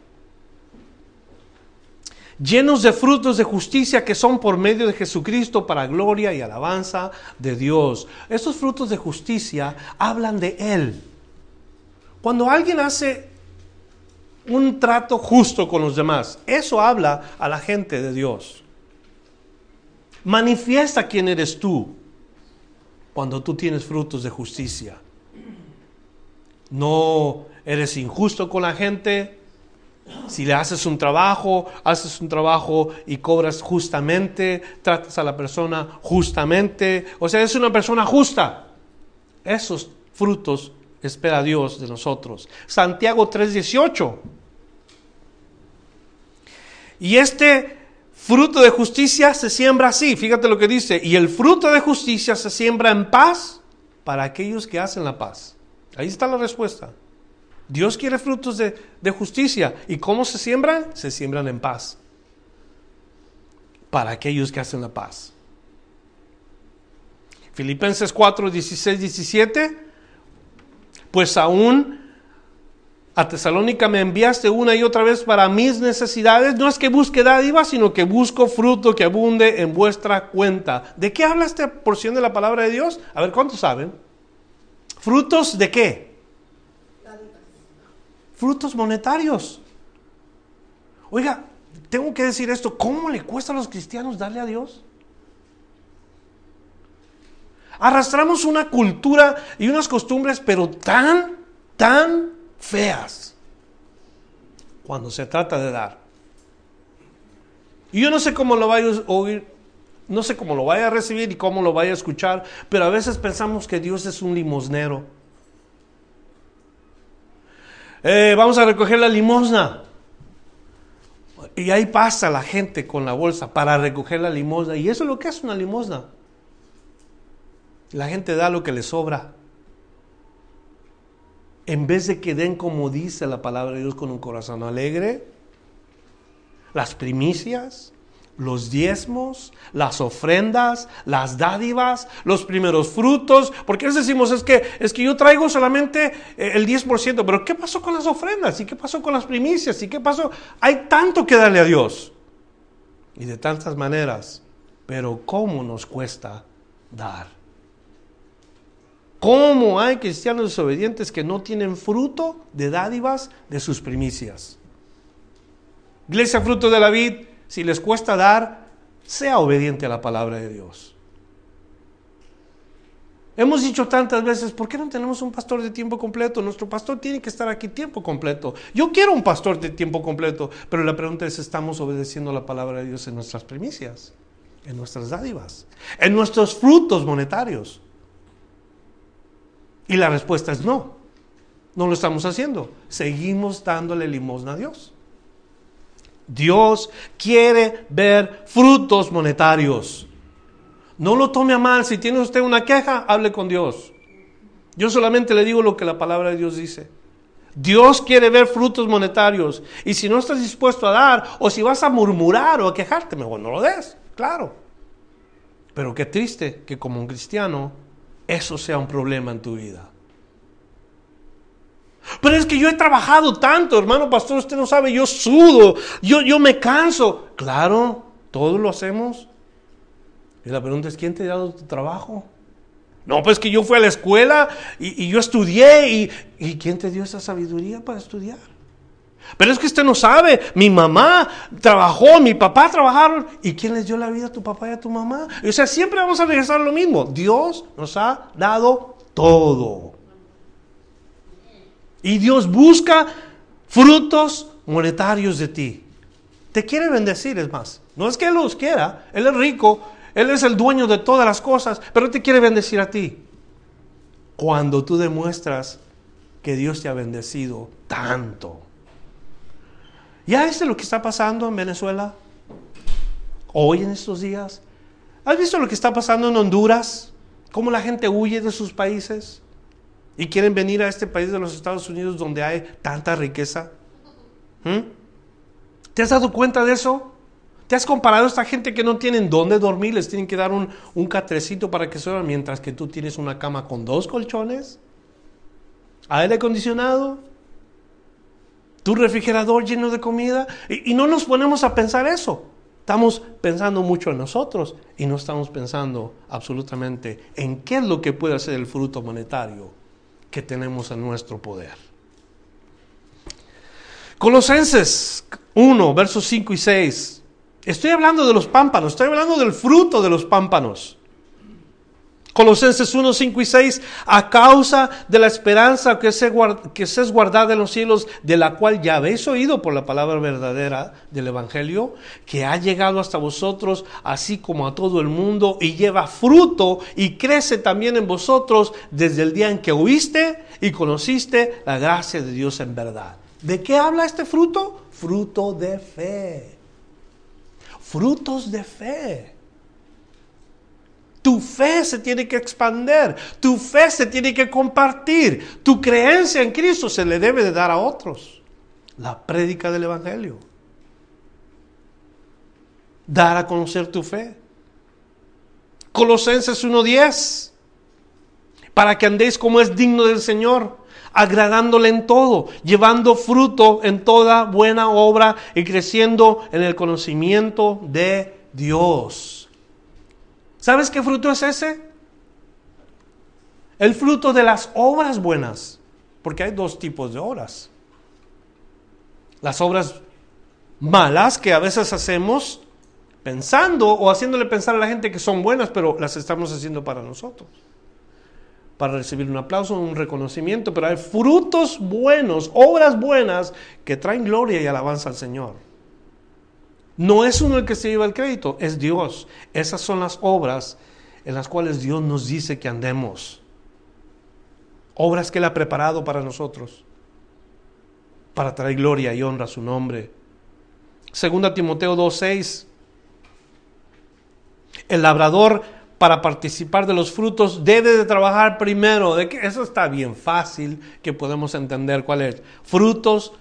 llenos de frutos de justicia que son por medio de Jesucristo para gloria y alabanza de Dios. Estos frutos de justicia hablan de Él. Cuando alguien hace un trato justo con los demás, eso habla a la gente de Dios. Manifiesta quién eres tú cuando tú tienes frutos de justicia. No eres injusto con la gente, si le haces un trabajo, haces un trabajo y cobras justamente, tratas a la persona justamente, o sea, es una persona justa. Esos frutos espera Dios de nosotros. Santiago 3:18. Y este fruto de justicia se siembra así, fíjate lo que dice, y el fruto de justicia se siembra en paz para aquellos que hacen la paz. Ahí está la respuesta. Dios quiere frutos de, justicia. ¿Y cómo se siembran? Se siembran en paz. Para aquellos que hacen la paz. Filipenses 4, 16, 17. Pues aún a Tesalónica me enviaste una y otra vez para mis necesidades. No es que busque dádiva, sino que busco fruto que abunde en vuestra cuenta. ¿De qué habla esta porción de la palabra de Dios? A ver, ¿cuántos saben? ¿Frutos de qué? Frutos monetarios. Oiga, tengo que decir esto, ¿cómo le cuesta a los cristianos darle a Dios? Arrastramos una cultura y unas costumbres, pero tan, tan feas cuando se trata de dar. Y yo no sé cómo lo vaya a oír, no sé cómo lo vaya a recibir y cómo lo vaya a escuchar, pero a veces pensamos que Dios es un limosnero eh, vamos a recoger la limosna. Y ahí pasa la gente con la bolsa para recoger la limosna. Y eso es lo que es una limosna. La gente da lo que le sobra. En vez de que den como dice la palabra de Dios con un corazón alegre, las primicias, los diezmos, las ofrendas, las dádivas, los primeros frutos. Porque qué decimos? Es que, es que yo traigo solamente eh, el 10%, pero ¿qué pasó con las ofrendas? ¿Y qué pasó con las primicias? ¿Y qué pasó? Hay tanto que darle a Dios. Y de tantas maneras. Pero ¿cómo nos cuesta dar? ¿Cómo hay cristianos desobedientes que no tienen fruto de dádivas de sus primicias? Iglesia fruto de la vid, si les cuesta dar, sea obediente a la palabra de Dios. Hemos dicho tantas veces, ¿por qué no tenemos un pastor de tiempo completo? Nuestro pastor tiene que estar aquí tiempo completo. Yo quiero un pastor de tiempo completo, pero la pregunta es, ¿estamos obedeciendo la palabra de Dios en nuestras primicias, en nuestras dádivas, en nuestros frutos monetarios? Y la respuesta es no, no lo estamos haciendo. Seguimos dándole limosna a Dios. Dios quiere ver frutos monetarios. No lo tome a mal. Si tiene usted una queja, hable con Dios. Yo solamente le digo lo que la palabra de Dios dice. Dios quiere ver frutos monetarios. Y si no estás dispuesto a dar, o si vas a murmurar o a quejarte, mejor no lo des. Claro. Pero qué triste que como un cristiano eso sea un problema en tu vida. Pero es que yo he trabajado tanto, hermano pastor, usted no sabe, yo sudo, yo, yo me canso. Claro, todos lo hacemos. Y la pregunta es, ¿quién te ha dado tu trabajo? No, pues que yo fui a la escuela y, yo estudié y, y ¿quién te dio esa sabiduría para estudiar? Pero es que usted no sabe, mi mamá trabajó, mi papá trabajaron. ¿Y quién les dio la vida a tu papá y a tu mamá? O sea, siempre vamos a regresar a lo mismo. Dios nos ha dado todo. Y Dios busca frutos monetarios de ti. Te quiere bendecir, es más. No es que Él los quiera, Él es rico, Él es el dueño de todas las cosas, pero te quiere bendecir a ti. Cuando tú demuestras que Dios te ha bendecido tanto. ¿Ya viste lo que está pasando en Venezuela? Hoy en estos días. ¿Has visto lo que está pasando en Honduras? ¿Cómo la gente huye de sus países? Y quieren venir a este país de los Estados Unidos donde hay tanta riqueza. ¿Mm? ¿Te has dado cuenta de eso? ¿Te has comparado a esta gente que no tienen dónde dormir? Les tienen que dar un, un catrecito para que suenan mientras que tú tienes una cama con dos colchones, aire acondicionado, tu refrigerador lleno de comida. Y, no nos ponemos a pensar eso. Estamos pensando mucho en nosotros y no estamos pensando absolutamente en qué es lo que puede ser el fruto monetario que tenemos en nuestro poder. Colosenses 1, versos 5 y 6. Estoy hablando de los pámpanos, estoy hablando del fruto de los pámpanos. Colosenses 1, 5 y 6, a causa de la esperanza que se, que se es guardada en los cielos, de la cual ya habéis oído por la palabra verdadera del Evangelio, que ha llegado hasta vosotros, así como a todo el mundo, y lleva fruto y crece también en vosotros desde el día en que oíste y conociste la gracia de Dios en verdad. ¿De qué habla este fruto? Fruto de fe. Frutos de fe. Tu fe se tiene que expander, tu fe se tiene que compartir, tu creencia en Cristo se le debe de dar a otros. La prédica del Evangelio. Dar a conocer tu fe. Colosenses 1.10. Para que andéis como es digno del Señor, agradándole en todo, llevando fruto en toda buena obra y creciendo en el conocimiento de Dios. ¿Sabes qué fruto es ese? El fruto de las obras buenas. Porque hay dos tipos de obras. Las obras malas que a veces hacemos pensando o haciéndole pensar a la gente que son buenas, pero las estamos haciendo para nosotros. Para recibir un aplauso, un reconocimiento, pero hay frutos buenos, obras buenas que traen gloria y alabanza al Señor. No es uno el que se lleva el crédito, es Dios. Esas son las obras en las cuales Dios nos dice que andemos. Obras que Él ha preparado para nosotros, para traer gloria y honra a su nombre. Segunda Timoteo 2.6. El labrador para participar de los frutos debe de trabajar primero. De que eso está bien fácil que podemos entender cuál es. Frutos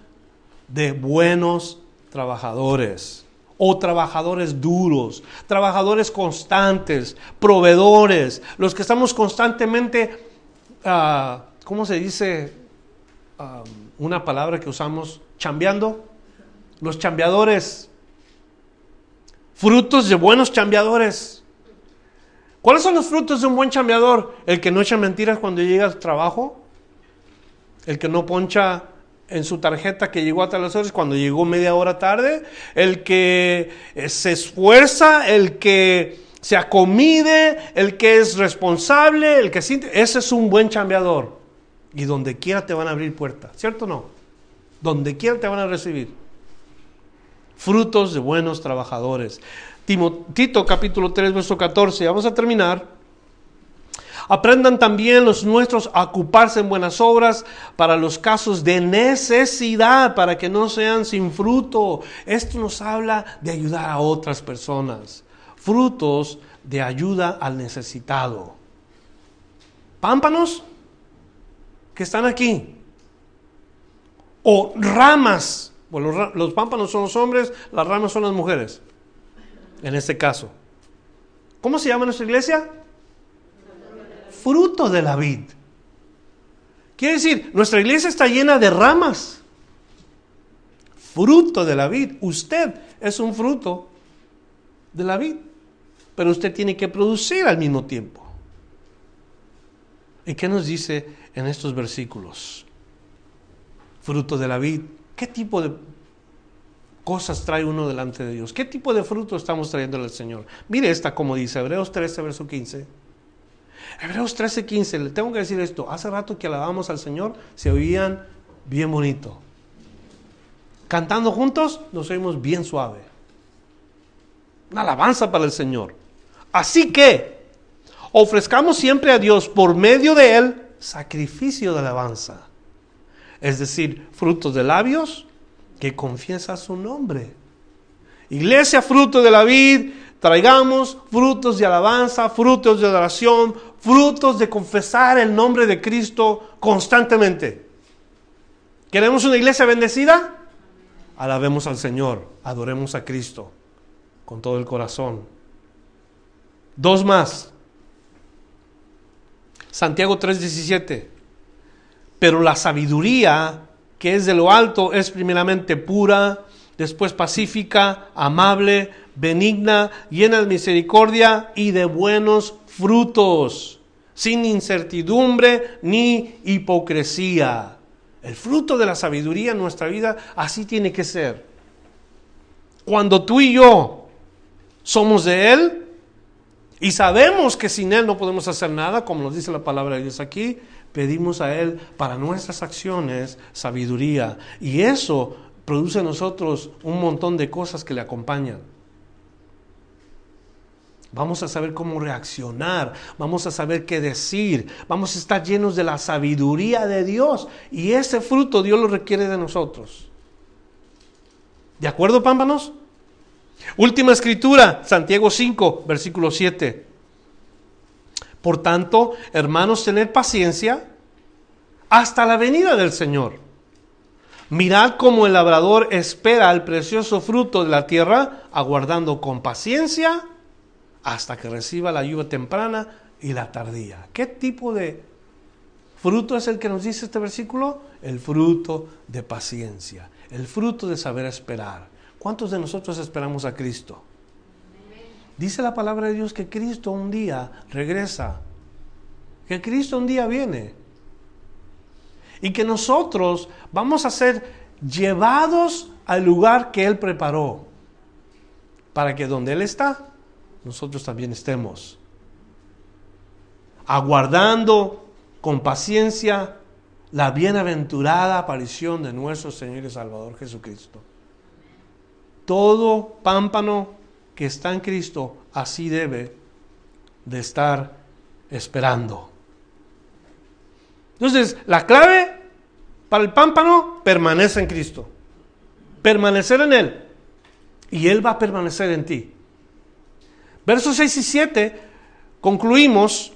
de buenos trabajadores o trabajadores duros, trabajadores constantes, proveedores, los que estamos constantemente, uh, ¿cómo se dice ah, una palabra que usamos? Chambeando. Los chambeadores, frutos de buenos chambeadores. ¿Cuáles son los frutos de un buen chambeador? El que no echa mentiras cuando llega al trabajo, el que no poncha en su tarjeta que llegó hasta las cuando llegó media hora tarde, el que eh, se esfuerza, el que se acomide, el que es responsable, el que siente, ese es un buen chambeador. Y donde quiera te van a abrir puertas, ¿cierto o no? Donde quiera te van a recibir. Frutos de buenos trabajadores. Tito capítulo 3, verso 14. Vamos a terminar. Aprendan también los nuestros a ocuparse en buenas obras para los casos de necesidad, para que no sean sin fruto. Esto nos habla de ayudar a otras personas. Frutos de ayuda al necesitado. Pámpanos que están aquí. O ramas. Bueno, los pámpanos son los hombres, las ramas son las mujeres. En este caso. ¿Cómo se llama nuestra iglesia? Fruto de la vid. Quiere decir, nuestra iglesia está llena de ramas. Fruto de la vid. Usted es un fruto de la vid. Pero usted tiene que producir al mismo tiempo. ¿Y qué nos dice en estos versículos? Fruto de la vid. ¿Qué tipo de cosas trae uno delante de Dios? ¿Qué tipo de fruto estamos trayendo al Señor? Mire esta como dice Hebreos 13, verso 15. Hebreos 13, 15, le tengo que decir esto. Hace rato que alabamos al Señor, se oían bien bonito. Cantando juntos, nos oímos bien suave. Una alabanza para el Señor. Así que, ofrezcamos siempre a Dios por medio de Él sacrificio de alabanza. Es decir, frutos de labios que confiesa su nombre. Iglesia, fruto de la vid, traigamos frutos de alabanza, frutos de adoración, frutos de confesar el nombre de Cristo constantemente. ¿Queremos una iglesia bendecida? Alabemos al Señor, adoremos a Cristo con todo el corazón. Dos más. Santiago 3:17. Pero la sabiduría que es de lo alto es primeramente pura, después pacífica, amable, benigna, llena de misericordia y de buenos frutos, sin incertidumbre ni hipocresía. El fruto de la sabiduría en nuestra vida así tiene que ser. Cuando tú y yo somos de Él y sabemos que sin Él no podemos hacer nada, como nos dice la palabra de Dios aquí, pedimos a Él para nuestras acciones sabiduría. Y eso produce en nosotros un montón de cosas que le acompañan. Vamos a saber cómo reaccionar, vamos a saber qué decir, vamos a estar llenos de la sabiduría de Dios y ese fruto Dios lo requiere de nosotros. ¿De acuerdo, pámpanos? Última escritura, Santiago 5, versículo 7. Por tanto, hermanos, tened paciencia hasta la venida del Señor. Mirad cómo el labrador espera el precioso fruto de la tierra, aguardando con paciencia hasta que reciba la lluvia temprana y la tardía. ¿Qué tipo de fruto es el que nos dice este versículo? El fruto de paciencia, el fruto de saber esperar. ¿Cuántos de nosotros esperamos a Cristo? Dice la palabra de Dios que Cristo un día regresa, que Cristo un día viene y que nosotros vamos a ser llevados al lugar que Él preparó para que donde Él está, nosotros también estemos. Aguardando con paciencia la bienaventurada aparición de nuestro Señor y Salvador Jesucristo. Todo pámpano que está en Cristo así debe de estar esperando. Entonces, la clave para el pámpano permanece en Cristo. Permanecer en Él. Y Él va a permanecer en ti. Versos 6 y 7 concluimos,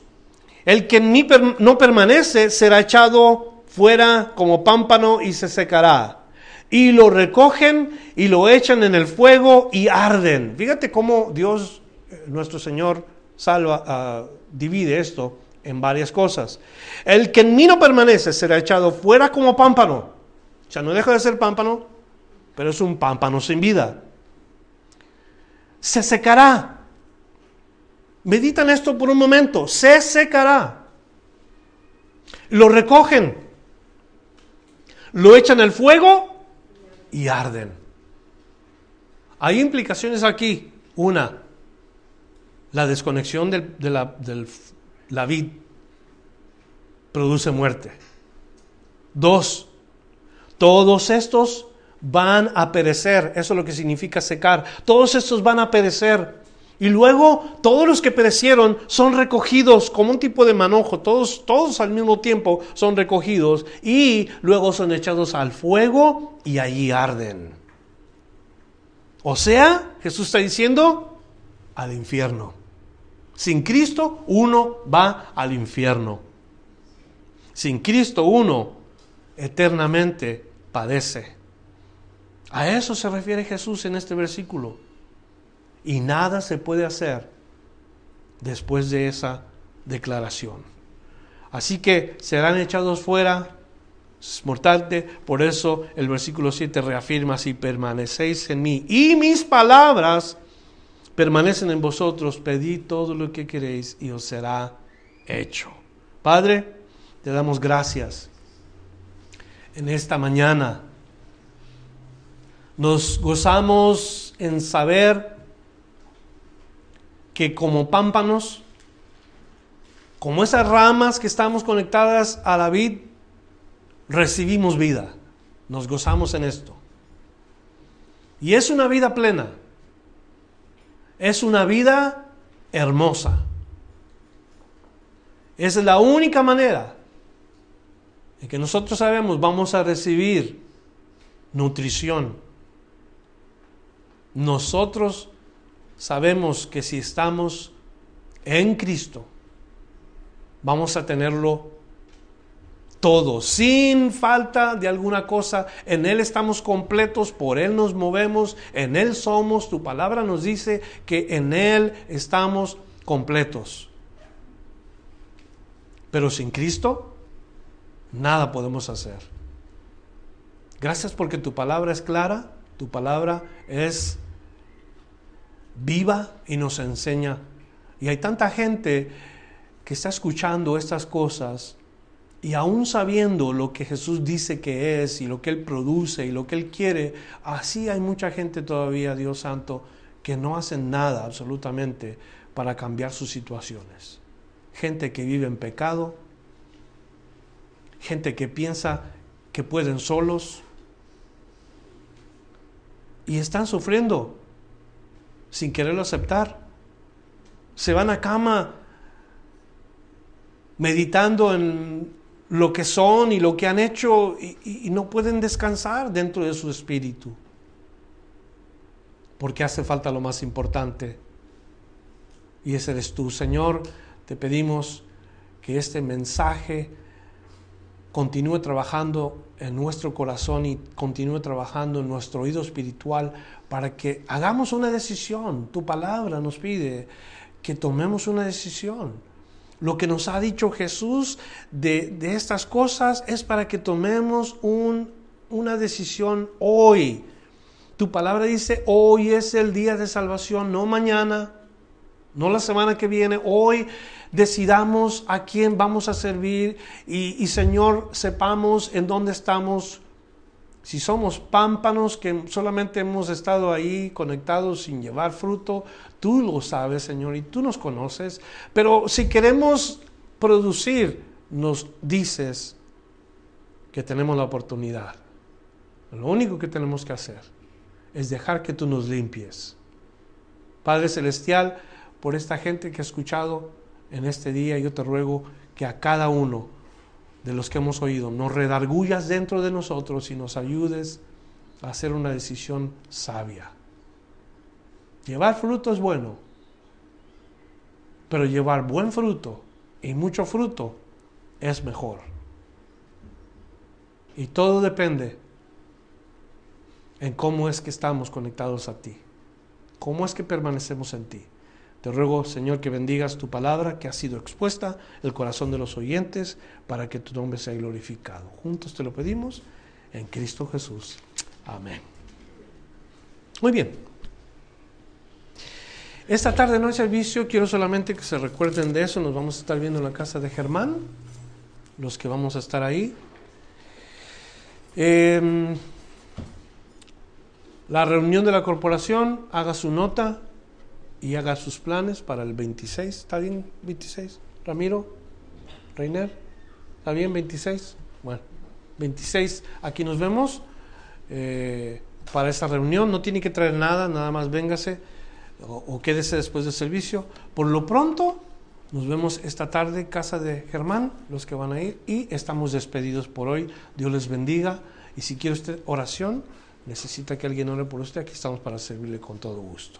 el que en mí no permanece será echado fuera como pámpano y se secará. Y lo recogen y lo echan en el fuego y arden. Fíjate cómo Dios, eh, nuestro Señor, salva, ah, divide esto en varias cosas. El que en mí no permanece será echado fuera como pámpano. O sea, no deja de ser pámpano, pero es un pámpano sin vida. Se secará. Meditan esto por un momento. Se secará. Lo recogen. Lo echan al fuego y arden. Hay implicaciones aquí. Una, la desconexión de la, la vid produce muerte. Dos, todos estos van a perecer. Eso es lo que significa secar. Todos estos van a perecer. Y luego todos los que perecieron son recogidos como un tipo de manojo, todos, todos al mismo tiempo son recogidos y luego son echados al fuego y allí arden. O sea, Jesús está diciendo al infierno. Sin Cristo uno va al infierno. Sin Cristo uno eternamente padece. A eso se refiere Jesús en este versículo. Y nada se puede hacer después de esa declaración. Así que serán echados fuera, es mortante, por eso el versículo 7 reafirma, si permanecéis en mí y mis palabras permanecen en vosotros, pedid todo lo que queréis y os será hecho. Padre, te damos gracias en esta mañana. Nos gozamos en saber que como pámpanos, como esas ramas que estamos conectadas a la vid, recibimos vida. Nos gozamos en esto. Y es una vida plena. Es una vida hermosa. Es la única manera en que nosotros sabemos vamos a recibir nutrición. Nosotros sabemos que si estamos en Cristo, vamos a tenerlo todo, sin falta de alguna cosa. En Él estamos completos, por Él nos movemos, en Él somos. Tu palabra nos dice que en Él estamos completos. Pero sin Cristo, nada podemos hacer. Gracias porque tu palabra es clara, tu palabra es viva y nos enseña. Y hay tanta gente que está escuchando estas cosas y aún sabiendo lo que Jesús dice que es y lo que Él produce y lo que Él quiere, así hay mucha gente todavía, Dios Santo, que no hacen nada absolutamente para cambiar sus situaciones. Gente que vive en pecado, gente que piensa que pueden solos y están sufriendo sin quererlo aceptar. Se van a cama meditando en lo que son y lo que han hecho y, no pueden descansar dentro de su espíritu. Porque hace falta lo más importante. Y ese eres tú, Señor. Te pedimos que este mensaje continúe trabajando en nuestro corazón y continúe trabajando en nuestro oído espiritual para que hagamos una decisión. Tu palabra nos pide que tomemos una decisión lo que nos ha dicho Jesús de, estas cosas es para que tomemos una decisión hoy. Tu palabra dice, hoy es el día de salvación, no mañana, no la semana que viene, hoy decidamos a quién vamos a servir y, y Señor, sepamos en dónde estamos si somos pámpanos que solamente hemos estado ahí conectados sin llevar fruto, tú lo sabes, Señor, y tú nos conoces. Pero si queremos producir, nos dices que tenemos la oportunidad. Lo único que tenemos que hacer es dejar que tú nos limpies. Padre Celestial, por esta gente que ha escuchado en este día, yo te ruego que a cada uno de los que hemos oído, nos redargullas dentro de nosotros y nos ayudes a hacer una decisión sabia. Llevar fruto es bueno, pero llevar buen fruto y mucho fruto es mejor. Y todo depende en cómo es que estamos conectados a ti, cómo es que permanecemos en ti. Te ruego, Señor, que bendigas tu palabra que ha sido expuesta, el corazón de los oyentes, para que tu nombre sea glorificado. Juntos te lo pedimos en Cristo Jesús. Amén. Muy bien. Esta tarde no hay servicio, quiero solamente que se recuerden de eso. Nos vamos a estar viendo en la casa de Germán, los que vamos a estar ahí. Em, la reunión de la corporación, haga su nota, y haga sus planes para el 26. ¿Está bien 26? Ramiro, Reiner, ¿está bien 26? Bueno, 26, aquí nos vemos eh, para esta reunión. No tiene que traer nada, nada más véngase o, quédese después del servicio. Por lo pronto, nos vemos esta tarde, casa de Germán, los que van a ir, y estamos despedidos por hoy. Dios les bendiga. Y si quiere usted oración, necesita que alguien ore por usted, aquí estamos para servirle con todo gusto.